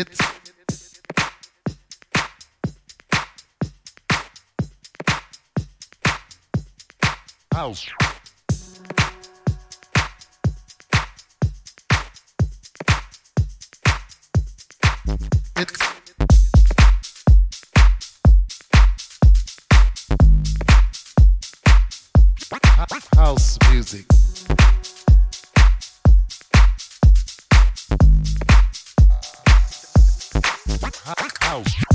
It's house. House.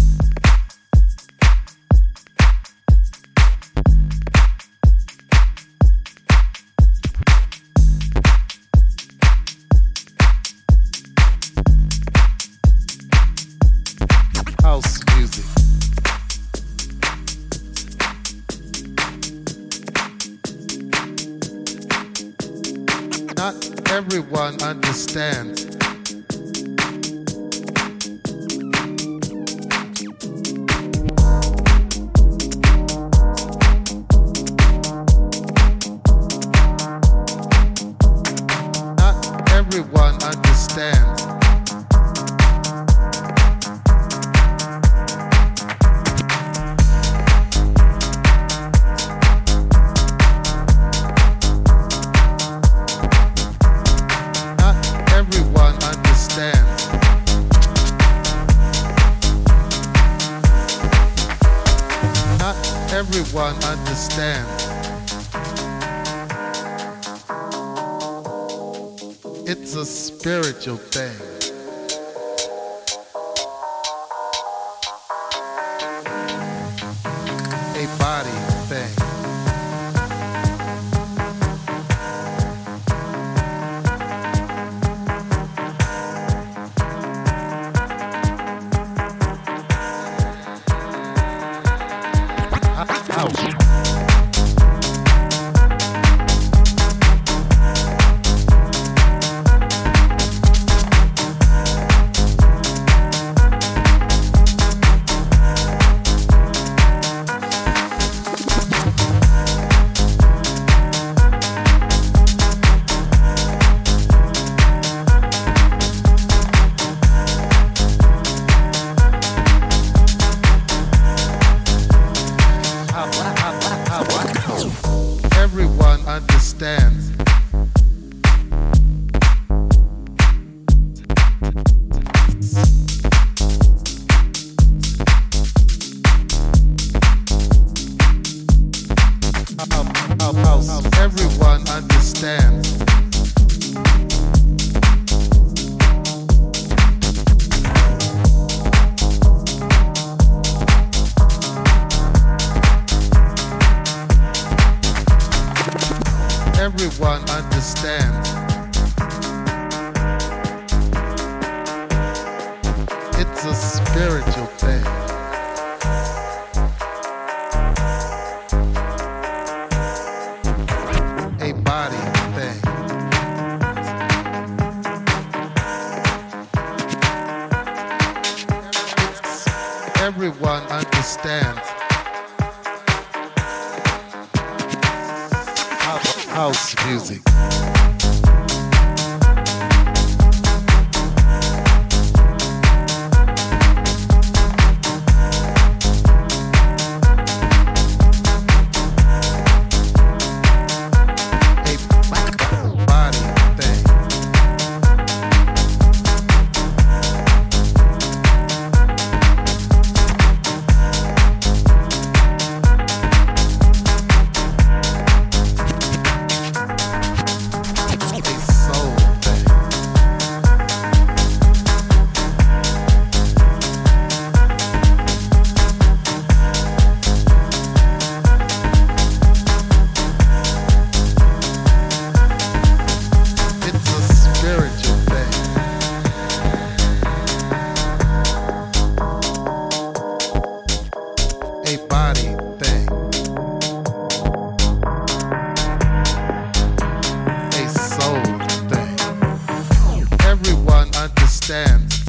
Everyone understands.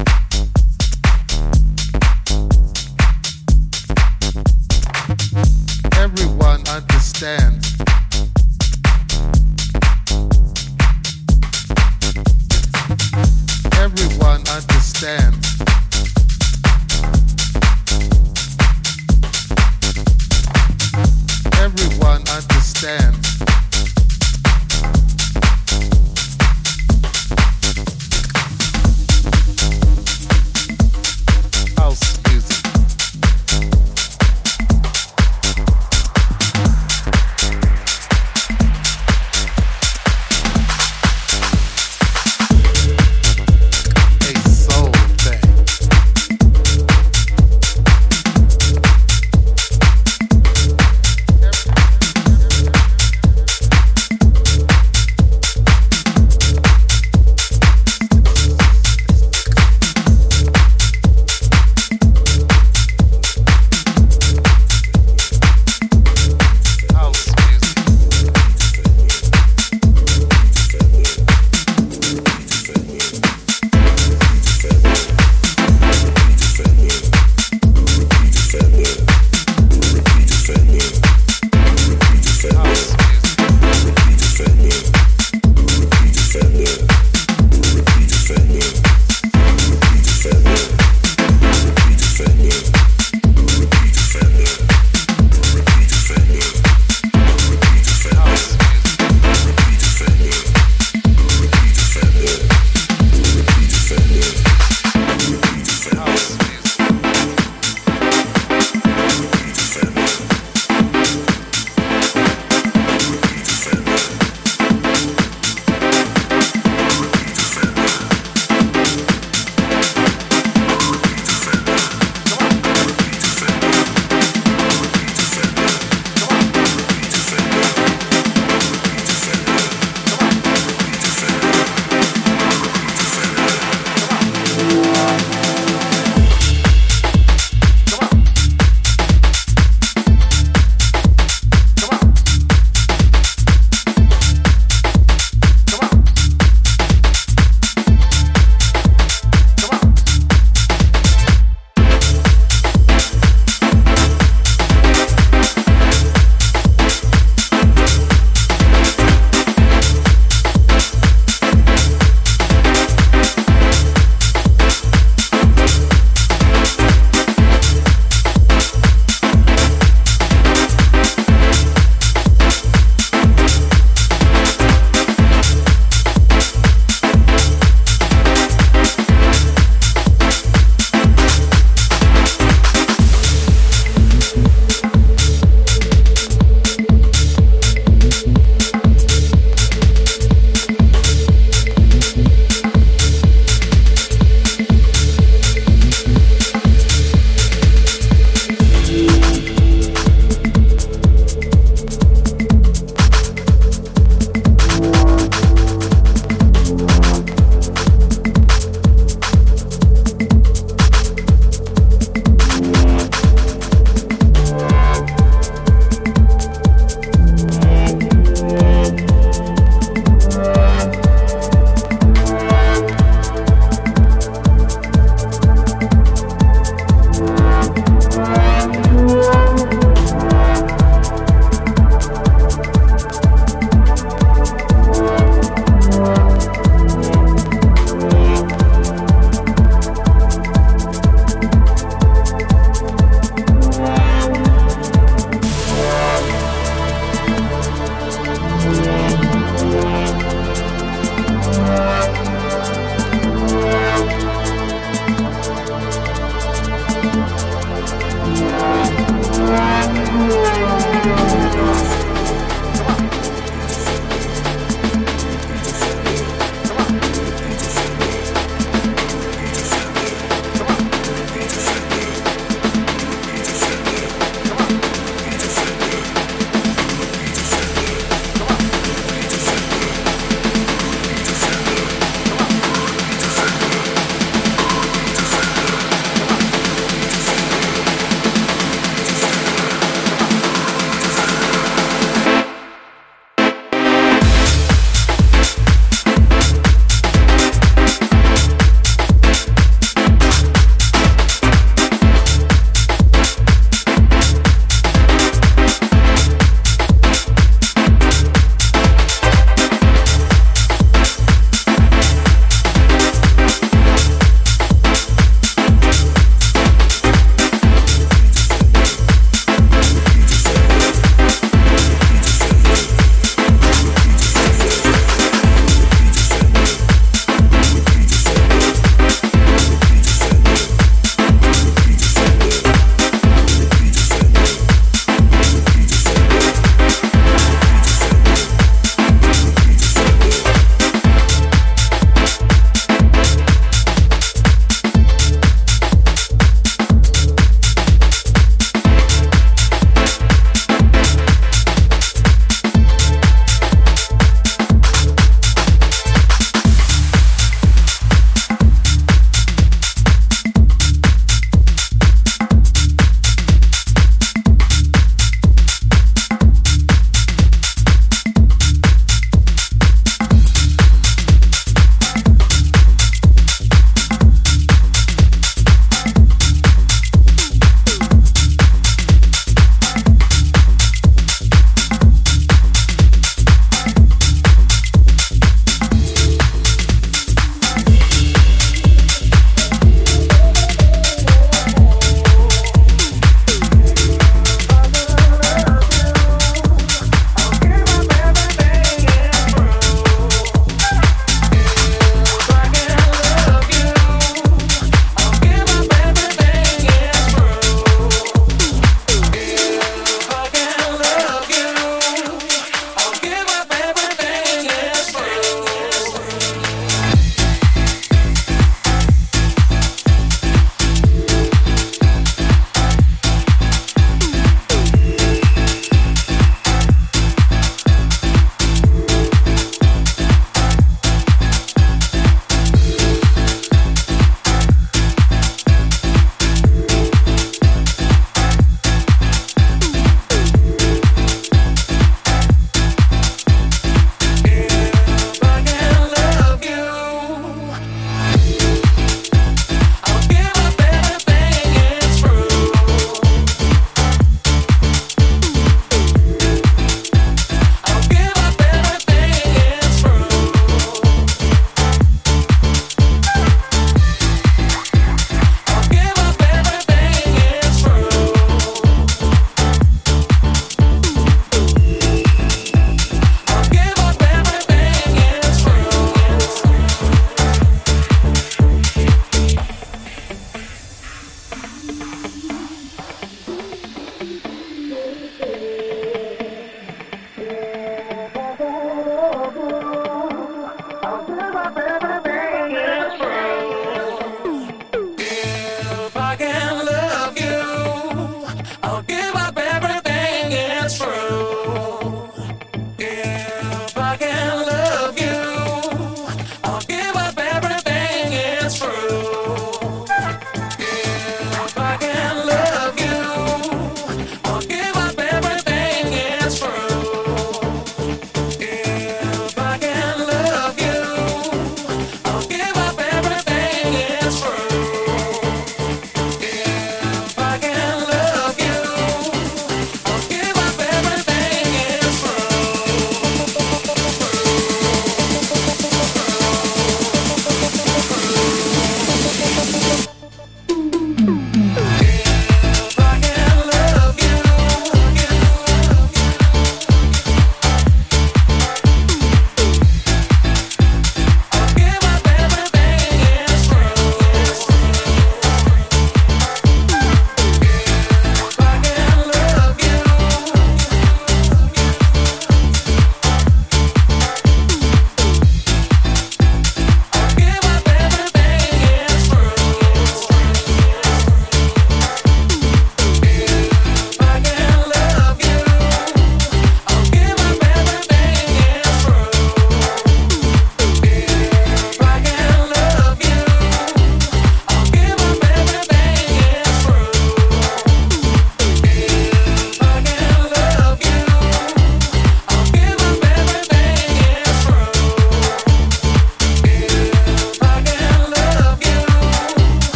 Everyone understands.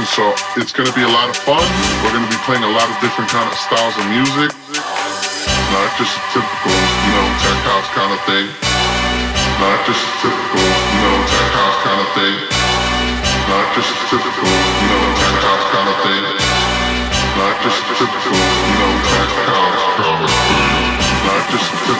Back-to-back so it's gonna be a lot of fun. We're gonna be playing a lot of different kind of styles of music. Not just a typical, you know, tech house kind of thing. Not just a typical, you know, tech house kind of thing. Not just a typical, you know, tech house kind of thing. Not just a typical, you know, tech house kind of thing. Not just a typical,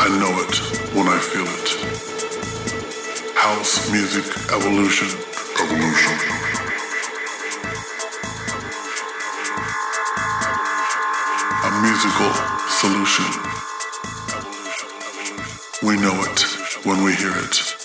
I know it when I feel it. House music evolution. Evolution. a musical solution. We know it when we hear it.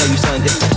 tell you something different.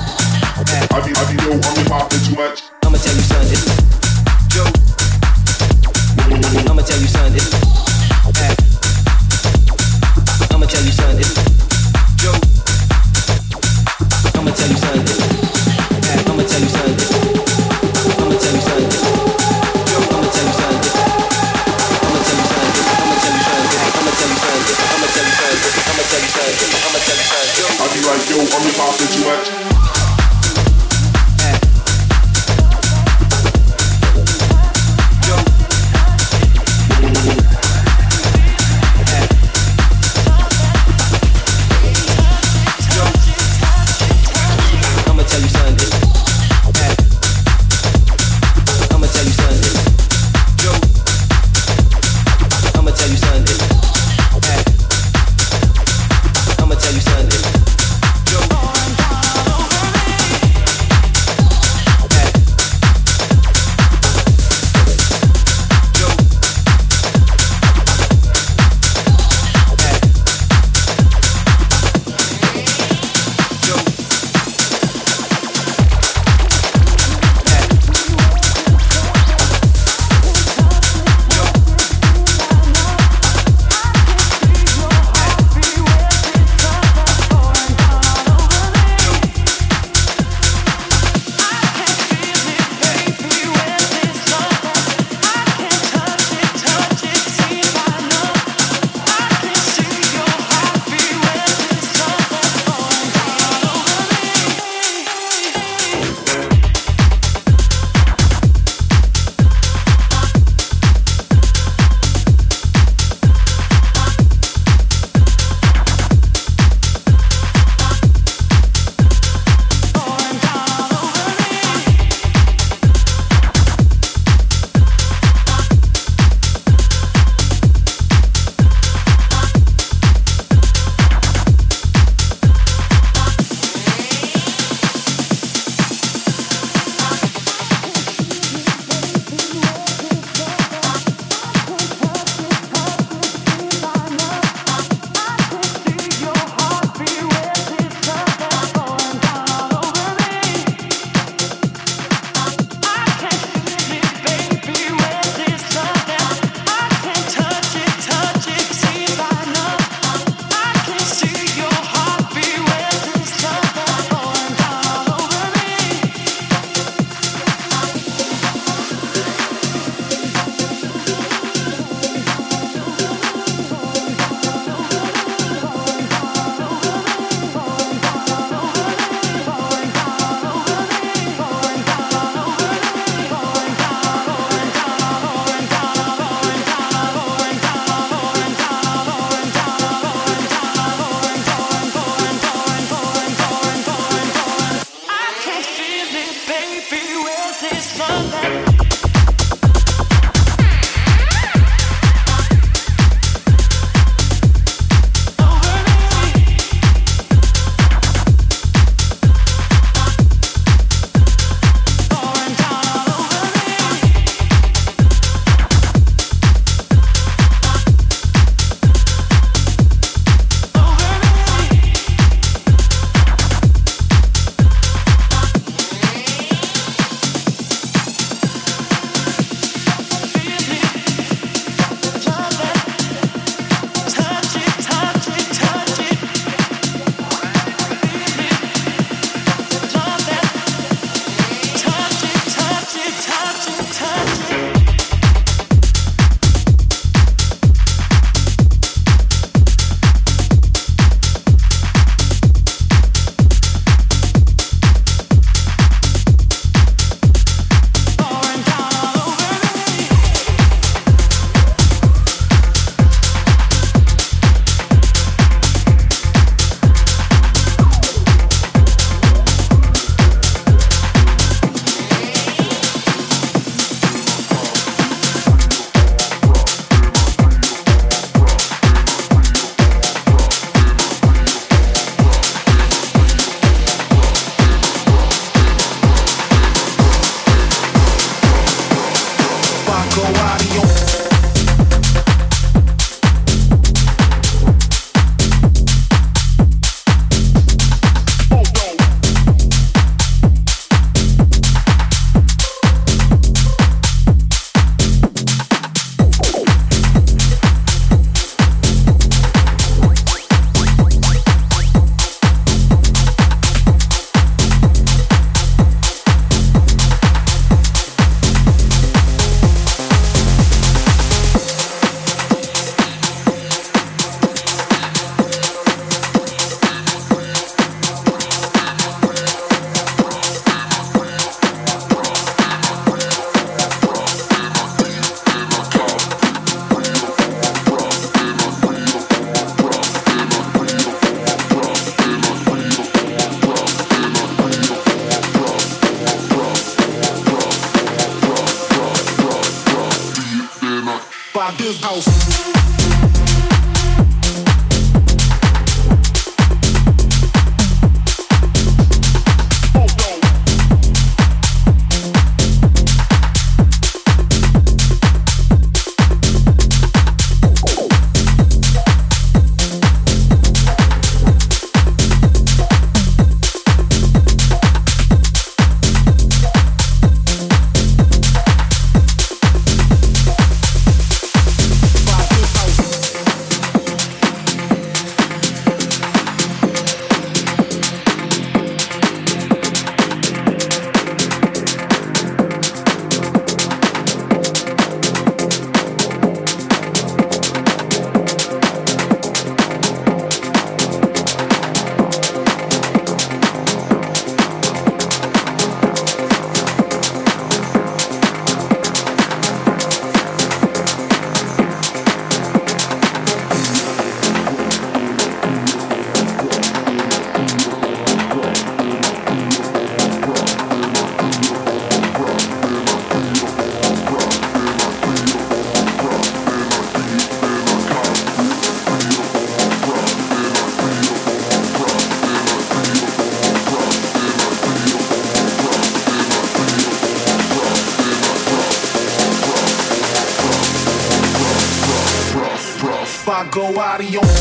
Go out of your